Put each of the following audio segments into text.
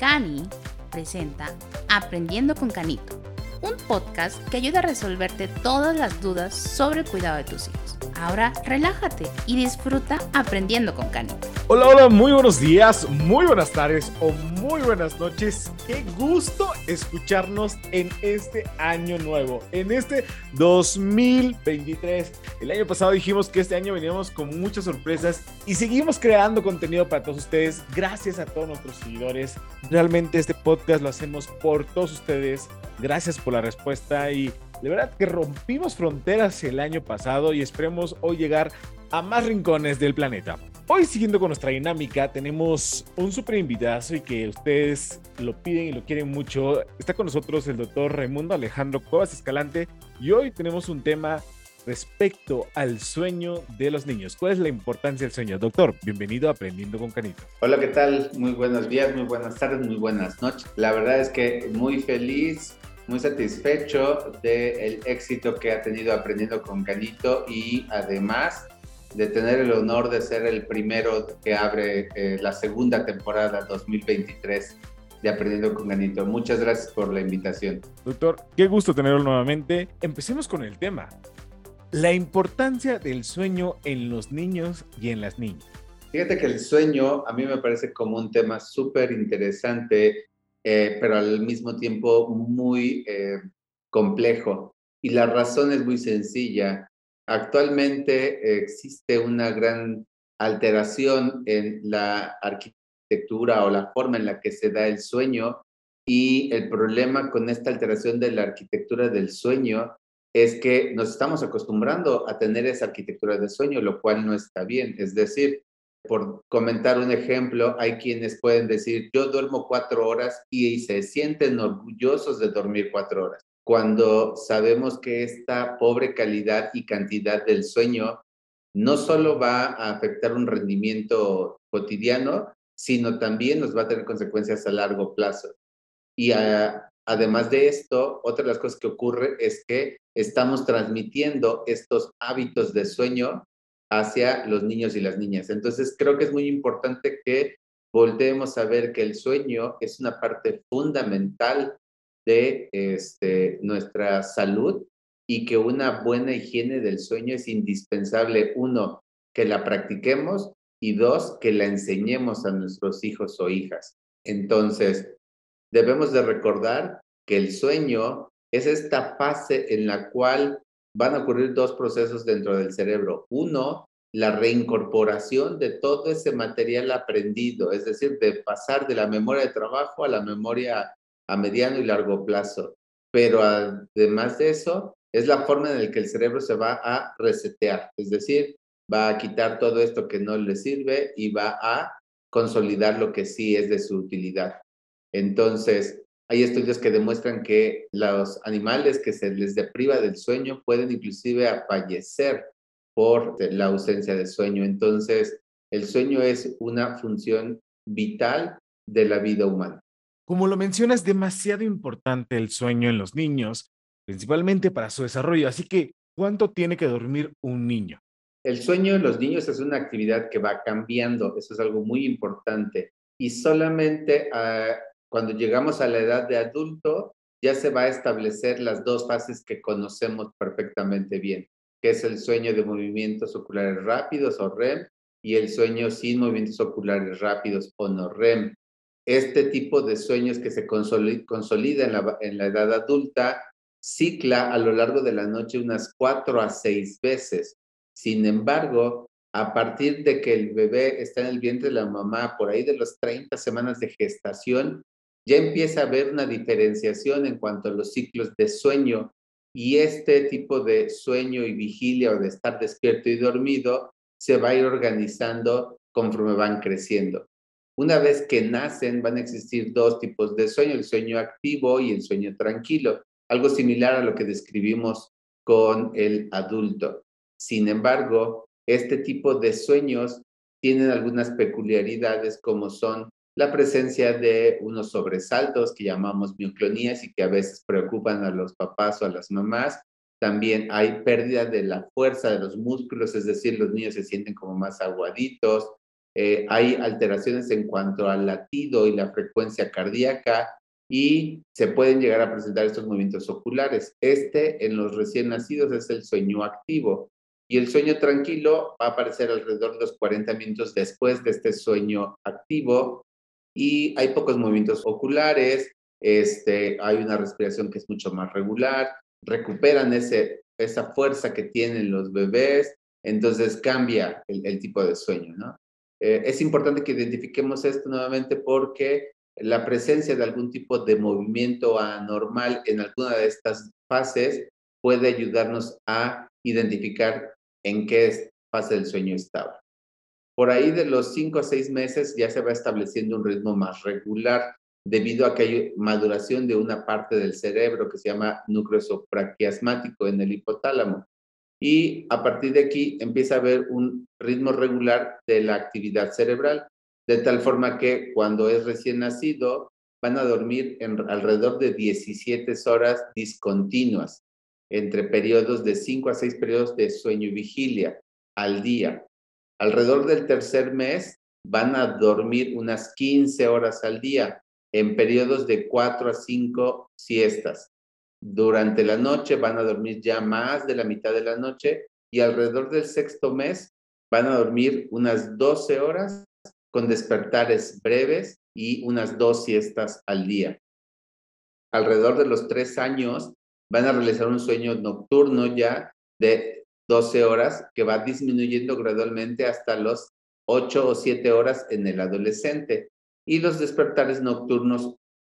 Cani presenta Aprendiendo con Canito, un podcast que ayuda a resolverte todas las dudas sobre el cuidado de tus hijos. Ahora relájate y disfruta aprendiendo con Canito. Hola, hola, muy buenos días, muy buenas tardes o muy buenas noches. Qué gusto escucharnos en este año nuevo, en este 2023. El año pasado dijimos que este año veníamos con muchas sorpresas y seguimos creando contenido para todos ustedes. Gracias a todos nuestros seguidores. Realmente este podcast lo hacemos por todos ustedes. Gracias por la respuesta y de verdad que rompimos fronteras el año pasado y esperemos hoy llegar a más rincones del planeta. Hoy siguiendo con nuestra dinámica tenemos un súper invitado y que ustedes lo piden y lo quieren mucho. Está con nosotros el doctor Raimundo Alejandro Cuevas Escalante y hoy tenemos un tema respecto al sueño de los niños. ¿Cuál es la importancia del sueño? Doctor, bienvenido a Aprendiendo con Canito. Hola, ¿qué tal? Muy buenos días, muy buenas tardes, muy buenas noches. La verdad es que muy feliz muy satisfecho del éxito que ha tenido aprendiendo con Canito y además de tener el honor de ser el primero que abre eh, la segunda temporada 2023 de Aprendiendo con Canito. Muchas gracias por la invitación. Doctor, qué gusto tenerlo nuevamente. Empecemos con el tema. La importancia del sueño en los niños y en las niñas. Fíjate que el sueño a mí me parece como un tema súper interesante eh, pero al mismo tiempo muy eh, complejo. Y la razón es muy sencilla. Actualmente existe una gran alteración en la arquitectura o la forma en la que se da el sueño y el problema con esta alteración de la arquitectura del sueño es que nos estamos acostumbrando a tener esa arquitectura del sueño, lo cual no está bien. Es decir, por comentar un ejemplo, hay quienes pueden decir, yo duermo cuatro horas y se sienten orgullosos de dormir cuatro horas, cuando sabemos que esta pobre calidad y cantidad del sueño no solo va a afectar un rendimiento cotidiano, sino también nos va a tener consecuencias a largo plazo. Y además de esto, otra de las cosas que ocurre es que estamos transmitiendo estos hábitos de sueño hacia los niños y las niñas. Entonces, creo que es muy importante que volteemos a ver que el sueño es una parte fundamental de este, nuestra salud y que una buena higiene del sueño es indispensable, uno, que la practiquemos y dos, que la enseñemos a nuestros hijos o hijas. Entonces, debemos de recordar que el sueño es esta fase en la cual van a ocurrir dos procesos dentro del cerebro. Uno, la reincorporación de todo ese material aprendido, es decir, de pasar de la memoria de trabajo a la memoria a mediano y largo plazo. Pero además de eso, es la forma en la que el cerebro se va a resetear, es decir, va a quitar todo esto que no le sirve y va a consolidar lo que sí es de su utilidad. Entonces, hay estudios que demuestran que los animales que se les depriva del sueño pueden inclusive fallecer por la ausencia de sueño. Entonces, el sueño es una función vital de la vida humana. Como lo mencionas, demasiado importante el sueño en los niños, principalmente para su desarrollo. Así que, ¿cuánto tiene que dormir un niño? El sueño en los niños es una actividad que va cambiando, eso es algo muy importante. Y solamente ah, cuando llegamos a la edad de adulto, ya se va a establecer las dos fases que conocemos perfectamente bien, que es el sueño de movimientos oculares rápidos o REM y el sueño sin movimientos oculares rápidos o no REM. Este tipo de sueños que se consolida en la, edad adulta cicla a lo largo de la noche unas cuatro a seis veces. Sin embargo, a partir de que el bebé está en el vientre de la mamá, por ahí de las 30 semanas de gestación, ya empieza a haber una diferenciación en cuanto a los ciclos de sueño y este tipo de sueño y vigilia o de estar despierto y dormido se va a ir organizando conforme van creciendo. Una vez que nacen van a existir dos tipos de sueño, el sueño activo y el sueño tranquilo, algo similar a lo que describimos con el adulto. Sin embargo, este tipo de sueños tienen algunas peculiaridades como son la presencia de unos sobresaltos que llamamos mioclonías y que a veces preocupan a los papás o a las mamás. También hay pérdida de la fuerza de los músculos, es decir, los niños se sienten como más aguaditos. Eh, hay alteraciones en cuanto al latido y la frecuencia cardíaca y se pueden llegar a presentar estos movimientos oculares. Este en los recién nacidos es el sueño activo y el sueño tranquilo va a aparecer alrededor de los 40 minutos después de este sueño activo y hay pocos movimientos oculares, este, hay una respiración que es mucho más regular, recuperan ese, esa fuerza que tienen los bebés, entonces cambia el, tipo de sueño, ¿no? Eh, es importante que identifiquemos esto nuevamente porque la presencia de algún tipo de movimiento anormal en alguna de estas fases puede ayudarnos a identificar en qué fase del sueño estaba. Por ahí de los cinco a seis meses ya se va estableciendo un ritmo más regular debido a que hay maduración de una parte del cerebro que se llama núcleo supraquiasmático en el hipotálamo. Y a partir de aquí empieza a haber un ritmo regular de la actividad cerebral, de tal forma que cuando es recién nacido van a dormir en alrededor de 17 horas discontinuas, entre periodos de 5 a 6 periodos de sueño y vigilia al día. Alrededor del tercer mes van a dormir unas 15 horas al día en periodos de 4 a 5 siestas. Durante la noche van a dormir ya más de la mitad de la noche y alrededor del sexto mes van a dormir unas 12 horas con despertares breves y unas dos siestas al día. Alrededor de los tres años van a realizar un sueño nocturno ya de 12 horas que va disminuyendo gradualmente hasta los 8 o 7 horas en el adolescente y los despertares nocturnos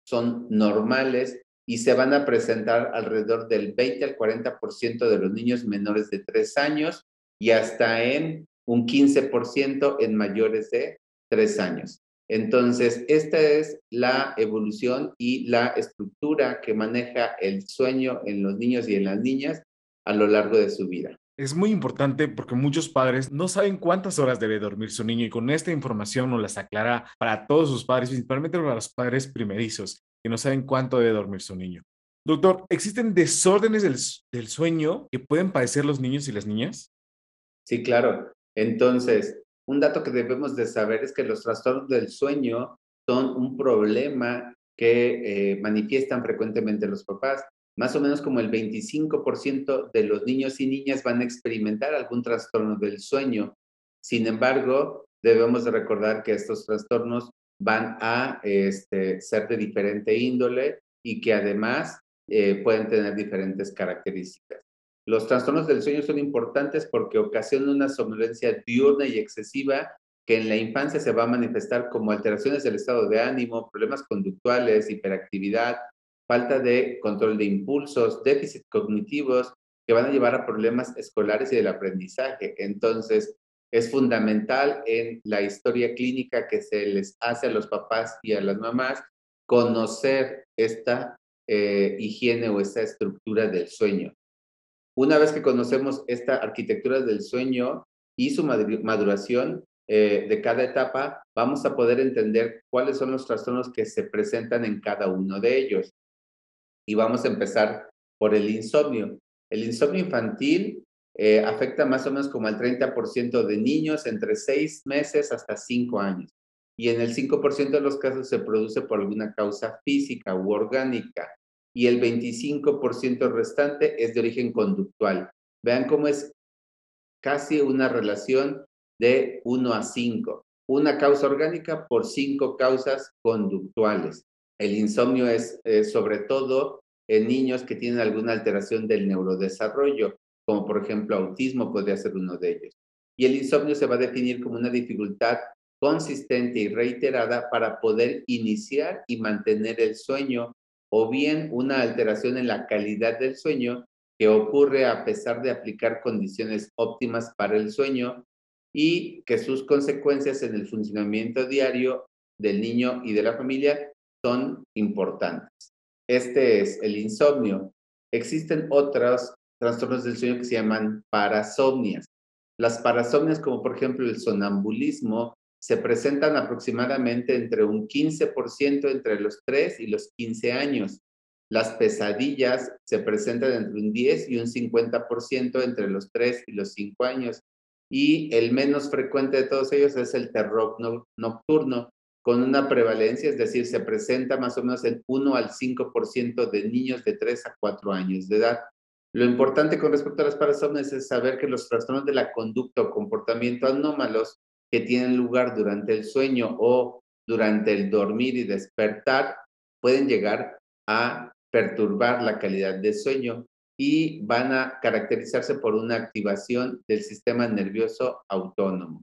son normales y se van a presentar alrededor del 20 al 40% de los niños menores de 3 años y hasta en un 15% en mayores de 3 años. Entonces, esta es la evolución y la estructura que maneja el sueño en los niños y en las niñas a lo largo de su vida. Es muy importante porque muchos padres no saben cuántas horas debe dormir su niño y con esta información nos las aclara para todos sus padres, principalmente para los padres primerizos que no saben cuánto debe dormir su niño. Doctor, ¿existen desórdenes del, del sueño que pueden padecer los niños y las niñas? Sí, claro. Entonces, un dato que debemos de saber es que los trastornos del sueño son un problema que eh, manifiestan frecuentemente los papás más o menos como el 25% de los niños y niñas van a experimentar algún trastorno del sueño. Sin embargo, debemos de recordar que estos trastornos van a este, ser de diferente índole y que además eh, pueden tener diferentes características. Los trastornos del sueño son importantes porque ocasionan una somnolencia diurna y excesiva que en la infancia se va a manifestar como alteraciones del estado de ánimo, problemas conductuales, hiperactividad, falta de control de impulsos, déficits cognitivos que van a llevar a problemas escolares y del aprendizaje. Entonces, es fundamental en la historia clínica que se les hace a los papás y a las mamás conocer esta eh, higiene o esta estructura del sueño. Una vez que conocemos esta arquitectura del sueño y su maduración eh, de cada etapa, vamos a poder entender cuáles son los trastornos que se presentan en cada uno de ellos. Y vamos a empezar por el insomnio. El insomnio infantil eh, afecta más o menos como al 30% de niños entre 6 meses hasta 5 años. Y en el 5% de los casos se produce por alguna causa física u orgánica. Y el 25% restante es de origen conductual. Vean cómo es casi una relación de 1 a 5. Una causa orgánica por 5 causas conductuales. El insomnio es sobre todo en niños que tienen alguna alteración del neurodesarrollo, como por ejemplo autismo podría ser uno de ellos. Y el insomnio se va a definir como una dificultad consistente y reiterada para poder iniciar y mantener el sueño o bien una alteración en la calidad del sueño que ocurre a pesar de aplicar condiciones óptimas para el sueño y que sus consecuencias en el funcionamiento diario del niño y de la familia son importantes. Este es el insomnio. Existen otros trastornos del sueño que se llaman parasomnias. Las parasomnias, como por ejemplo el sonambulismo, se presentan aproximadamente entre un 15% entre los 3 y los 15 años. Las pesadillas se presentan entre un 10 y un 50% entre los 3 y los 5 años. y el menos frecuente de todos ellos es el terror nocturno, con una prevalencia, es decir, se presenta más o menos en 1 al 5% de niños de 3 a 4 años de edad. Lo importante con respecto a las parasomnias es saber que los trastornos de la conducta o comportamiento anómalos que tienen lugar durante el sueño o durante el dormir y despertar pueden llegar a perturbar la calidad del sueño y van a caracterizarse por una activación del sistema nervioso autónomo.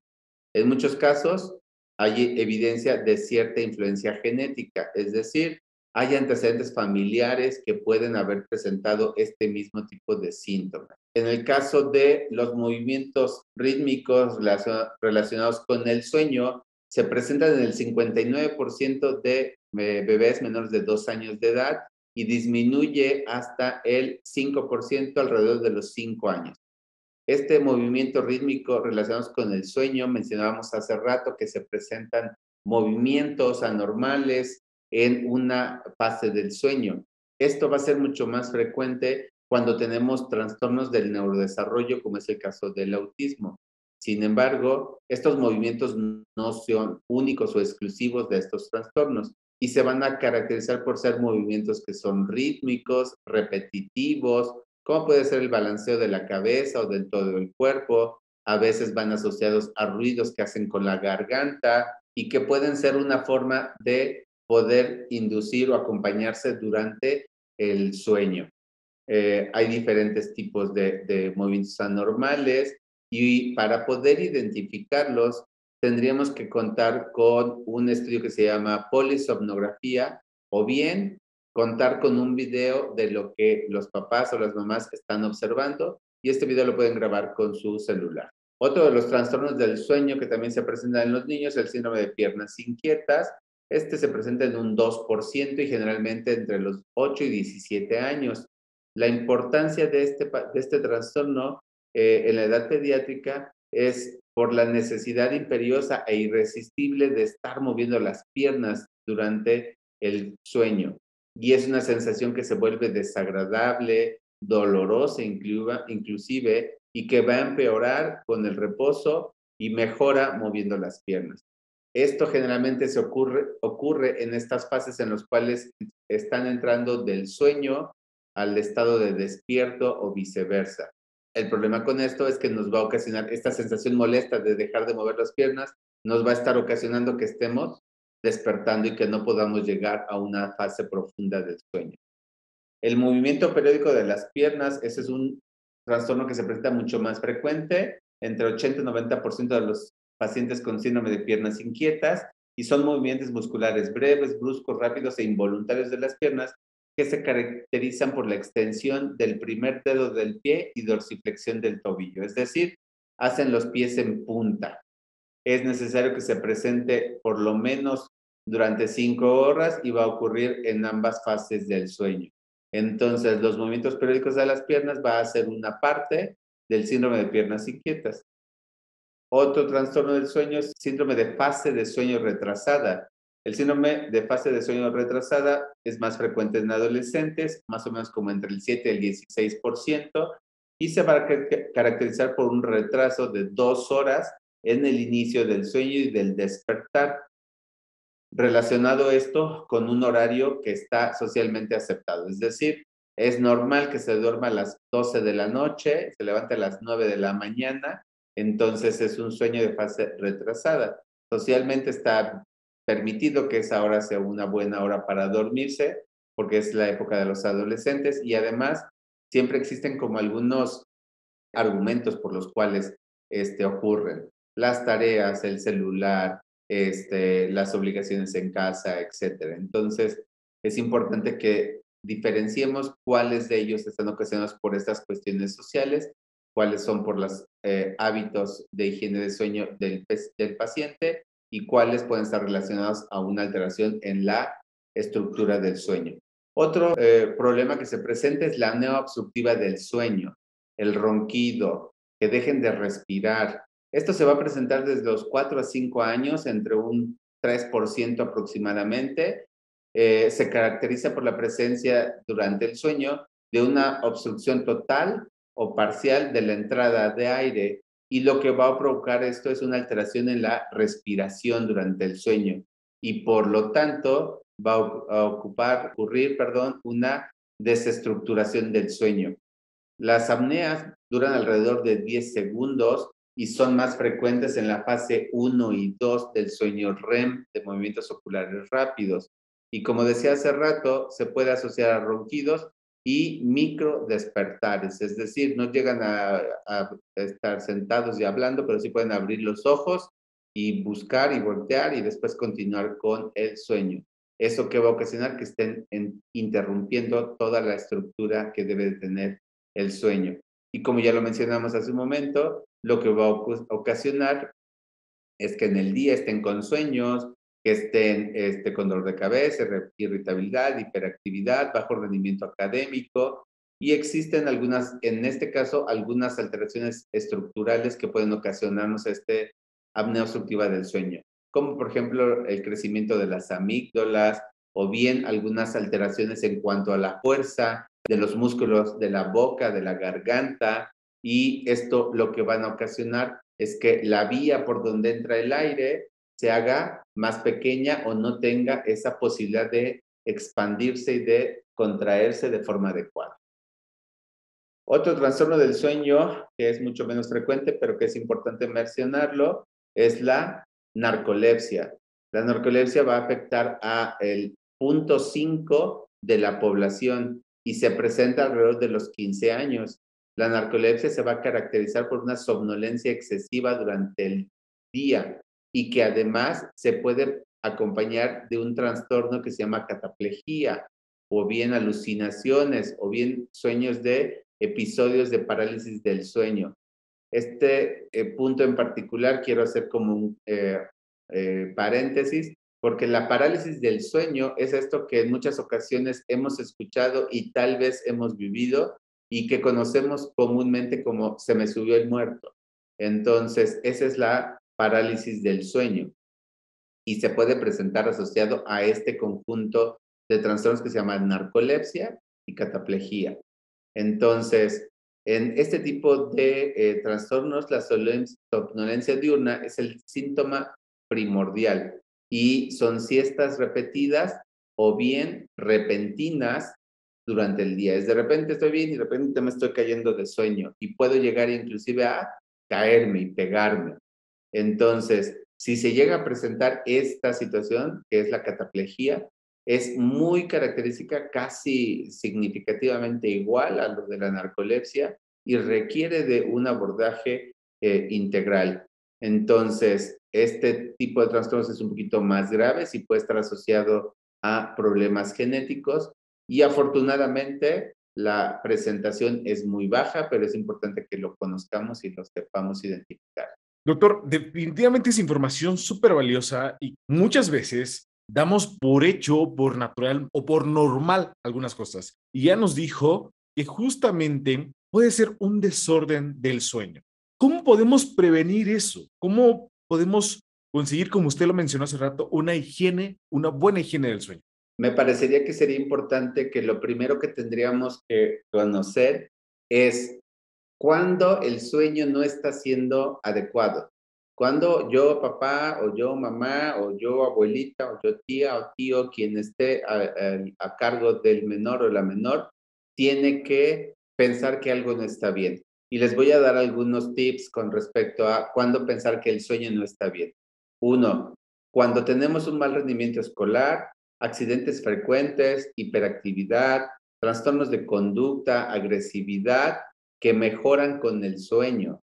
En muchos casos hay evidencia de cierta influencia genética, es decir, hay antecedentes familiares que pueden haber presentado este mismo tipo de síntomas. En el caso de los movimientos rítmicos relacionados con el sueño, se presentan en el 59% de bebés menores de dos años de edad y disminuye hasta el 5% alrededor de los 5 años. Este movimiento rítmico relacionado con el sueño, mencionábamos hace rato que se presentan movimientos anormales en una fase del sueño. Esto va a ser mucho más frecuente cuando tenemos trastornos del neurodesarrollo, como es el caso del autismo. Sin embargo, estos movimientos no son únicos o exclusivos de estos trastornos y se van a caracterizar por ser movimientos que son rítmicos, repetitivos, como puede ser el balanceo de la cabeza o del todo el cuerpo. A veces van asociados a ruidos que hacen con la garganta y que pueden ser una forma de poder inducir o acompañarse durante el sueño. Eh, hay diferentes tipos de, de movimientos anormales y para poder identificarlos tendríamos que contar con un estudio que se llama polisomnografía o bien contar con un video de lo que los papás o las mamás están observando y este video lo pueden grabar con su celular. Otro de los trastornos del sueño que también se presenta en los niños es el síndrome de piernas inquietas. Este se presenta en un 2% y generalmente entre los 8 y 17 años. La importancia de este, de este trastorno eh, en la edad pediátrica es por la necesidad imperiosa e irresistible de estar moviendo las piernas durante el sueño. Y es una sensación que se vuelve desagradable, dolorosa inclusive, y que va a empeorar con el reposo y mejora moviendo las piernas. Esto generalmente se ocurre, ocurre en estas fases en las cuales están entrando del sueño al estado de despierto o viceversa. El problema con esto es que nos va a ocasionar esta sensación molesta de dejar de mover las piernas, nos va a estar ocasionando que estemos despertando y que no podamos llegar a una fase profunda del sueño. El movimiento periódico de las piernas, ese es un trastorno que se presenta mucho más frecuente, entre 80 y 90% de los pacientes con síndrome de piernas inquietas, y son movimientos musculares breves, bruscos, rápidos e involuntarios de las piernas que se caracterizan por la extensión del primer dedo del pie y dorsiflexión del tobillo, es decir, hacen los pies en punta. Es necesario que se presente por lo menos durante cinco horas y va a ocurrir en ambas fases del sueño. Entonces, los movimientos periódicos de las piernas va a ser una parte del síndrome de piernas inquietas. Otro trastorno del sueño es síndrome de fase de sueño retrasada. El síndrome de fase de sueño retrasada es más frecuente en adolescentes, más o menos como entre el 7 y el 16%, y se va a caracterizar por un retraso de dos horas en el inicio del sueño y del despertar. Relacionado esto con un horario que está socialmente aceptado, es decir, es normal que se duerma a las 12 de la noche, se levante a las 9 de la mañana, entonces es un sueño de fase retrasada. Socialmente está permitido que esa hora sea una buena hora para dormirse, porque es la época de los adolescentes y además siempre existen como algunos argumentos por los cuales este, ocurren. Las tareas, el celular, este, las obligaciones en casa, etc. Entonces, es importante que diferenciemos cuáles de ellos están ocasionados por estas cuestiones sociales, cuáles son por los eh, hábitos de higiene de sueño del, del paciente y cuáles pueden estar relacionados a una alteración en la estructura del sueño. Otro eh, problema que se presenta es la apnea del sueño, el ronquido, que dejen de respirar. Esto se va a presentar desde los 4 a 5 años, entre un 3% aproximadamente. Eh, se caracteriza por la presencia durante el sueño de una obstrucción total o parcial de la entrada de aire y lo que va a provocar esto es una alteración en la respiración durante el sueño y por lo tanto va a ocupar, ocurrir, perdón, una desestructuración del sueño. Las apneas duran alrededor de 10 segundos y son más frecuentes en la fase 1 y 2 del sueño REM, de movimientos oculares rápidos. Y como decía hace rato, se puede asociar a ronquidos y micro despertares, es decir, no llegan a, estar sentados y hablando, pero sí pueden abrir los ojos y buscar y voltear y después continuar con el sueño. Eso que va a ocasionar que estén interrumpiendo toda la estructura que debe tener el sueño. Y como ya lo mencionamos hace un momento, lo que va a ocasionar es que en el día estén con sueños, que estén este, con dolor de cabeza, irritabilidad, hiperactividad, bajo rendimiento académico. Y existen algunas, en este caso, algunas alteraciones estructurales que pueden ocasionarnos este apnea obstructiva del sueño, como por ejemplo el crecimiento de las amígdalas o bien algunas alteraciones en cuanto a la fuerza de los músculos de la boca, de la garganta, y esto lo que van a ocasionar es que la vía por donde entra el aire se haga más pequeña o no tenga esa posibilidad de expandirse y de contraerse de forma adecuada. Otro trastorno del sueño que es mucho menos frecuente, pero que es importante mencionarlo, es la narcolepsia. La narcolepsia va a afectar a el punto 5 de la población y se presenta alrededor de los 15 años. La narcolepsia se va a caracterizar por una somnolencia excesiva durante el día y que además se puede acompañar de un trastorno que se llama cataplejía o bien alucinaciones o bien sueños de episodios de parálisis del sueño. Este eh, punto en particular quiero hacer como un eh, eh, paréntesis porque la parálisis del sueño es esto que en muchas ocasiones hemos escuchado y tal vez hemos vivido y que conocemos comúnmente como se me subió el muerto. Entonces, esa es la parálisis del sueño y se puede presentar asociado a este conjunto de trastornos que se llaman narcolepsia y cataplejía. Entonces, en este tipo de eh, trastornos, la somnolencia diurna es el síntoma primordial y son siestas repetidas o bien repentinas durante el día. Es de repente estoy bien y de repente me estoy cayendo de sueño y puedo llegar inclusive a caerme y pegarme. Entonces, si se llega a presentar esta situación, que es la cataplejía, es muy característica, casi significativamente igual a lo de la narcolepsia y requiere de un abordaje eh, integral. Entonces, este tipo de trastornos es un poquito más grave y puede estar asociado a problemas genéticos y afortunadamente la presentación es muy baja, pero es importante que lo conozcamos y lo sepamos identificar. Doctor, definitivamente es información súper valiosa y muchas veces damos por hecho, por natural o por normal algunas cosas. Y ya nos dijo que justamente puede ser un desorden del sueño. ¿Cómo podemos prevenir eso? ¿Cómo podemos conseguir, como usted lo mencionó hace rato, una higiene, una buena higiene del sueño? me parecería que sería importante que lo primero que tendríamos que conocer es cuando el sueño no está siendo adecuado. Cuando yo papá o yo mamá o yo abuelita o yo tía o tío, quien esté a, cargo del menor o la menor, tiene que pensar que algo no está bien. Y les voy a dar algunos tips con respecto a cuándo pensar que el sueño no está bien. Uno, cuando tenemos un mal rendimiento escolar, accidentes frecuentes, hiperactividad, trastornos de conducta, agresividad que mejoran con el sueño.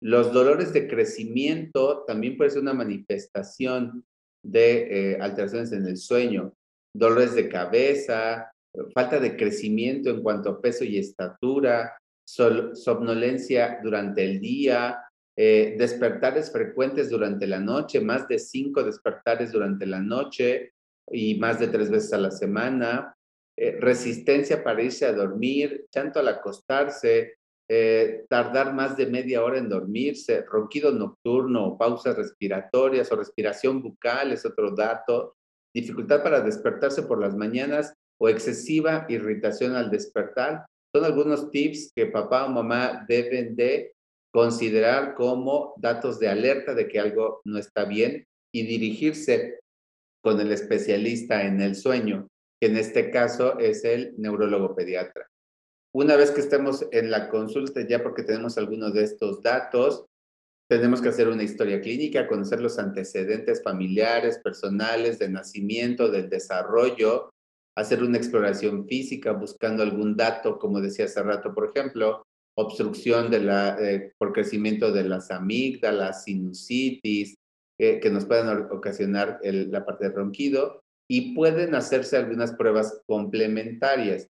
Los dolores de crecimiento también puede ser una manifestación de eh, alteraciones en el sueño. Dolores de cabeza, falta de crecimiento en cuanto a peso y estatura, somnolencia durante el día, eh, despertares frecuentes durante la noche, más de cinco despertares durante la noche, y más de tres veces a la semana, eh, resistencia para irse a dormir, tanto al acostarse, eh, tardar más de media hora en dormirse, ronquido nocturno, pausas respiratorias o respiración bucal es otro dato, dificultad para despertarse por las mañanas o excesiva irritación al despertar. Son algunos tips que papá o mamá deben de considerar como datos de alerta de que algo no está bien y dirigirse con el especialista en el sueño, que en este caso es el neurólogo pediatra. Una vez que estemos en la consulta, ya porque tenemos algunos de estos datos, tenemos que hacer una historia clínica, conocer los antecedentes familiares, personales, de nacimiento, del desarrollo, hacer una exploración física buscando algún dato, como decía hace rato, por ejemplo, obstrucción de la, eh, por crecimiento de las amígdalas, sinusitis, eh, que nos pueden ocasionar la parte de ronquido, y pueden hacerse algunas pruebas complementarias.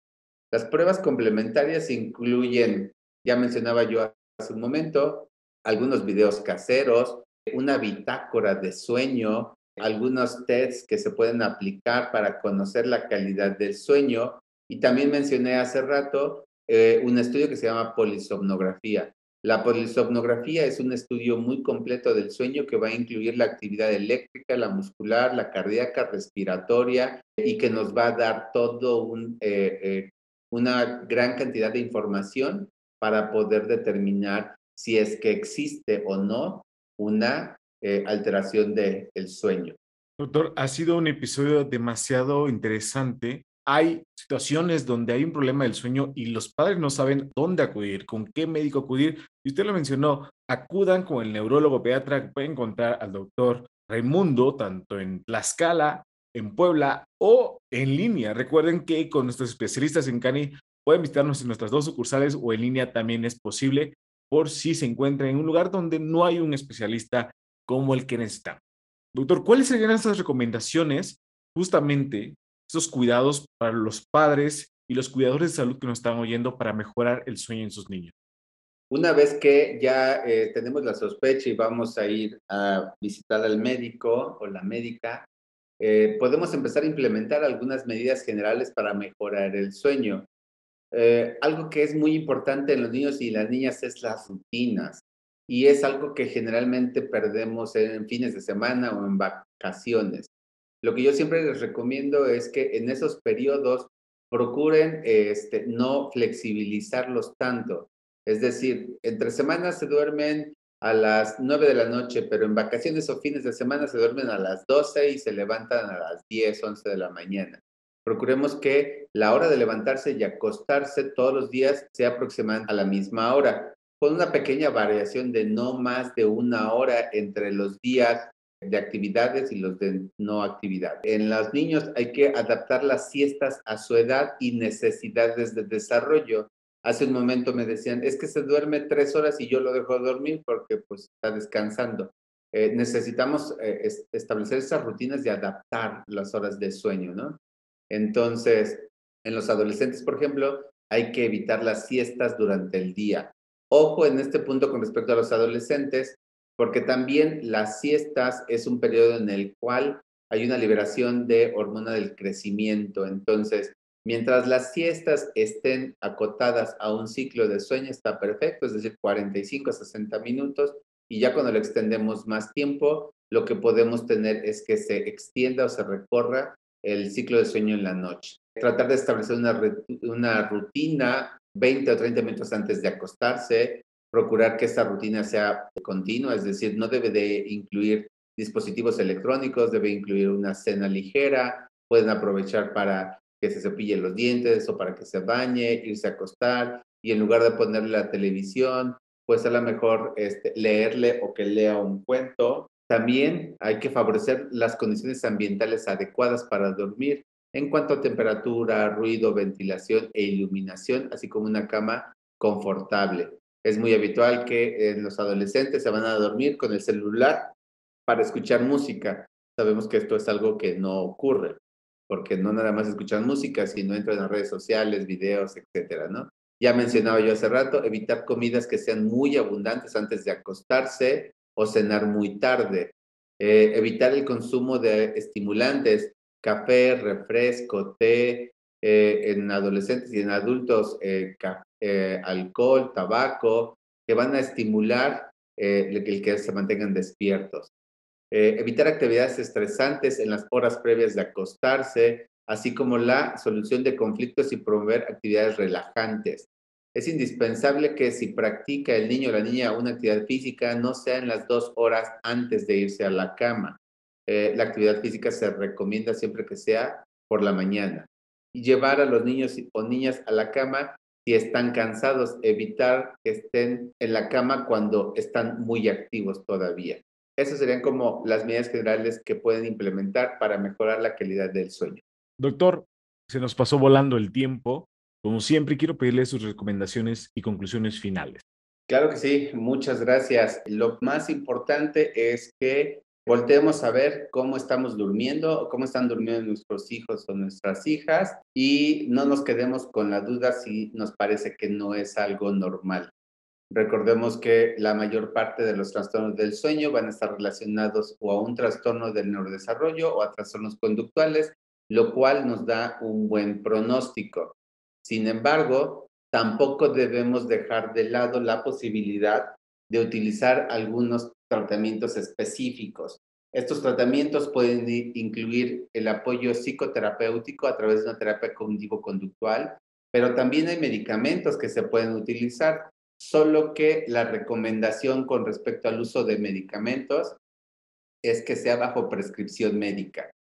Las pruebas complementarias incluyen, ya mencionaba yo hace un momento, algunos videos caseros, una bitácora de sueño, algunos tests que se pueden aplicar para conocer la calidad del sueño. Y también mencioné hace rato eh, un estudio que se llama polisomnografía. La polisomnografía es un estudio muy completo del sueño que va a incluir la actividad eléctrica, la muscular, la cardíaca, respiratoria y que nos va a dar todo eh, eh, una gran cantidad de información para poder determinar si es que existe o no una eh, alteración del sueño. Doctor, ha sido un episodio demasiado interesante. Hay situaciones donde hay un problema del sueño y los padres no saben dónde acudir, con qué médico acudir. Y usted lo mencionó, acudan con el neurólogo pediatra que puede encontrar al doctor Raimundo, tanto en Tlaxcala, en Puebla o en línea. Recuerden que con nuestros especialistas en CANI pueden visitarnos en nuestras dos sucursales o en línea también es posible por si se encuentra en un lugar donde no hay un especialista como el que necesitamos. Doctor, ¿cuáles serían esas recomendaciones, justamente esos cuidados para los padres y los cuidadores de salud que nos están oyendo para mejorar el sueño en sus niños? Una vez que ya eh, tenemos la sospecha y vamos a ir a visitar al médico o la médica, eh, podemos empezar a implementar algunas medidas generales para mejorar el sueño. Eh, algo que es muy importante en los niños y las niñas es las rutinas y es algo que generalmente perdemos en fines de semana o en vacaciones. Lo que yo siempre les recomiendo es que en esos periodos procuren este, no flexibilizarlos tanto. Es decir, entre semanas se duermen a las 9 de la noche, pero en vacaciones o fines de semana se duermen a las 12 y se levantan a las 10, 11 de la mañana. Procuremos que la hora de levantarse y acostarse todos los días sea aproximadamente a la misma hora con una pequeña variación de no más de una hora entre los días de actividades y los de no actividad. En los niños hay que adaptar las siestas a su edad y necesidades de desarrollo. Hace un momento me decían, es que se duerme tres horas y yo lo dejo dormir porque pues está descansando. Eh, necesitamos eh, establecer esas rutinas de adaptar las horas de sueño, ¿no? Entonces, en los adolescentes, por ejemplo, hay que evitar las siestas durante el día. Ojo en este punto con respecto a los adolescentes, porque también las siestas es un periodo en el cual hay una liberación de hormona del crecimiento. Entonces, mientras las siestas estén acotadas a un ciclo de sueño, está perfecto, es decir, 45 a 60 minutos, y ya cuando lo extendemos más tiempo, lo que podemos tener es que se extienda o se recorra el ciclo de sueño en la noche. Tratar de establecer una, una rutina 20 o 30 minutos antes de acostarse, procurar que esta rutina sea continua, es decir, no debe de incluir dispositivos electrónicos, debe incluir una cena ligera, pueden aprovechar para que se cepille los dientes o para que se bañe, irse a acostar y en lugar de ponerle la televisión, pues a lo mejor este, leerle o que lea un cuento. También hay que favorecer las condiciones ambientales adecuadas para dormir en cuanto a temperatura, ruido, ventilación e iluminación, así como una cama confortable. Es muy habitual que en los adolescentes se van a dormir con el celular para escuchar música. Sabemos que esto es algo que no ocurre, porque no nada más escuchan música, sino entran en redes sociales, videos, etcétera, ¿no? Ya mencionaba yo hace rato, evitar comidas que sean muy abundantes antes de acostarse o cenar muy tarde. Eh, evitar el consumo de estimulantes café, refresco, té, eh, en adolescentes y en adultos, eh, eh, alcohol, tabaco, que van a estimular el que se mantengan despiertos. evitar actividades estresantes en las horas previas de acostarse, así como la solución de conflictos y promover actividades relajantes. es indispensable que si practica el niño o la niña una actividad física, no sea en las dos horas antes de irse a la cama. Eh, la actividad física se recomienda siempre que sea por la mañana. Y llevar a los niños o niñas a la cama si están cansados, evitar que estén en la cama cuando están muy activos todavía. Esas serían como las medidas generales que pueden implementar para mejorar la calidad del sueño. Doctor, se nos pasó volando el tiempo. Como siempre, quiero pedirle sus recomendaciones y conclusiones finales. Claro que sí, muchas gracias. Lo más importante es que volteemos a ver cómo estamos durmiendo, cómo están durmiendo nuestros hijos o nuestras hijas y no nos quedemos con la duda si nos parece que no es algo normal. Recordemos que la mayor parte de los trastornos del sueño van a estar relacionados o a un trastorno del neurodesarrollo o a trastornos conductuales, lo cual nos da un buen pronóstico. Sin embargo, tampoco debemos dejar de lado la posibilidad de utilizar algunos tratamientos específicos. Estos tratamientos pueden incluir el apoyo psicoterapéutico a través de una terapia cognitivo-conductual, pero también hay medicamentos que se pueden utilizar, solo que la recomendación con respecto al uso de medicamentos es que sea bajo prescripción médica.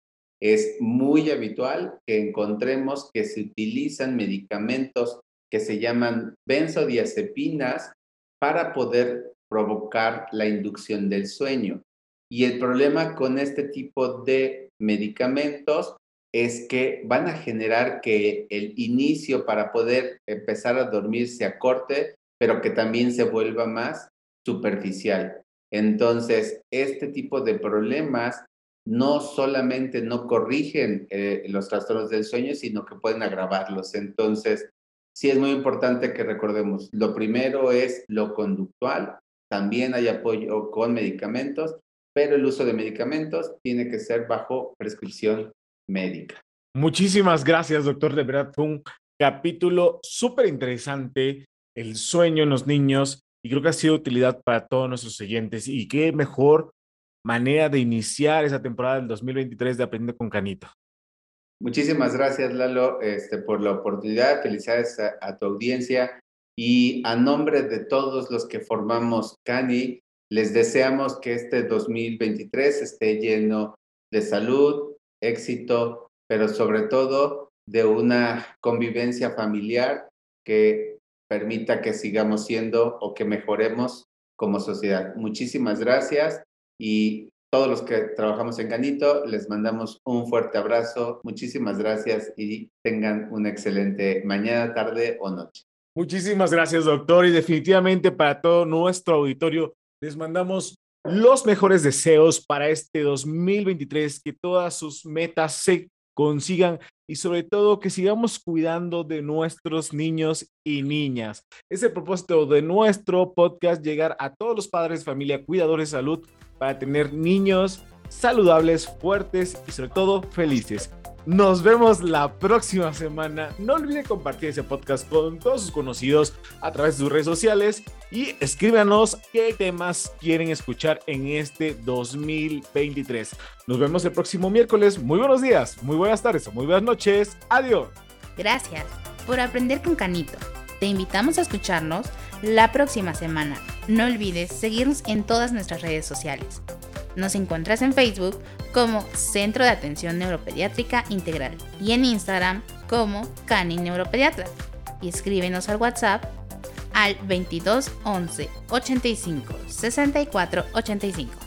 Es muy habitual que encontremos que se utilizan medicamentos que se llaman benzodiazepinas para poder provocar la inducción del sueño. Y el problema con este tipo de medicamentos es que van a generar que el inicio para poder empezar a dormir se acorte, pero que también se vuelva más superficial. Entonces, este tipo de problemas no solamente no corrigen eh, los trastornos del sueño, sino que pueden agravarlos. Entonces, sí es muy importante que recordemos, lo primero es lo conductual, también hay apoyo con medicamentos, pero el uso de medicamentos tiene que ser bajo prescripción médica. Muchísimas gracias, doctor. De verdad, fue un capítulo súper interesante, el sueño en los niños, y creo que ha sido de utilidad para todos nuestros oyentes. Y qué mejor manera de iniciar esa temporada del 2023 de Aprendiendo con Canito. Muchísimas gracias, Lalo, este, por la oportunidad. Felicidades a tu audiencia. Y a nombre de todos los que formamos CANI, les deseamos que este 2023 esté lleno de salud, éxito, pero sobre todo de una convivencia familiar que permita que sigamos siendo o que mejoremos como sociedad. Muchísimas gracias y todos los que trabajamos en Canito les mandamos un fuerte abrazo. Muchísimas gracias y tengan una excelente mañana, tarde o noche. Muchísimas gracias, doctor. Y definitivamente para todo nuestro auditorio, les mandamos los mejores deseos para este 2023, que todas sus metas se consigan y sobre todo que sigamos cuidando de nuestros niños y niñas. Es el propósito de nuestro podcast llegar a todos los padres familia, cuidadores de salud, para tener niños saludables, fuertes y sobre todo felices. Nos vemos la próxima semana. No olviden compartir ese podcast con todos sus conocidos a través de sus redes sociales y escríbanos qué temas quieren escuchar en este 2023. Nos vemos el próximo miércoles. Muy buenos días, muy buenas tardes o muy buenas noches. Adiós. Gracias por aprender con Canito. Te invitamos a escucharnos la próxima semana. No olvides seguirnos en todas nuestras redes sociales. Nos encuentras en Facebook como Centro de Atención Neuropediátrica Integral y en Instagram como Cani Neuropediatra. Y escríbenos al WhatsApp al 22 11 85 64 85.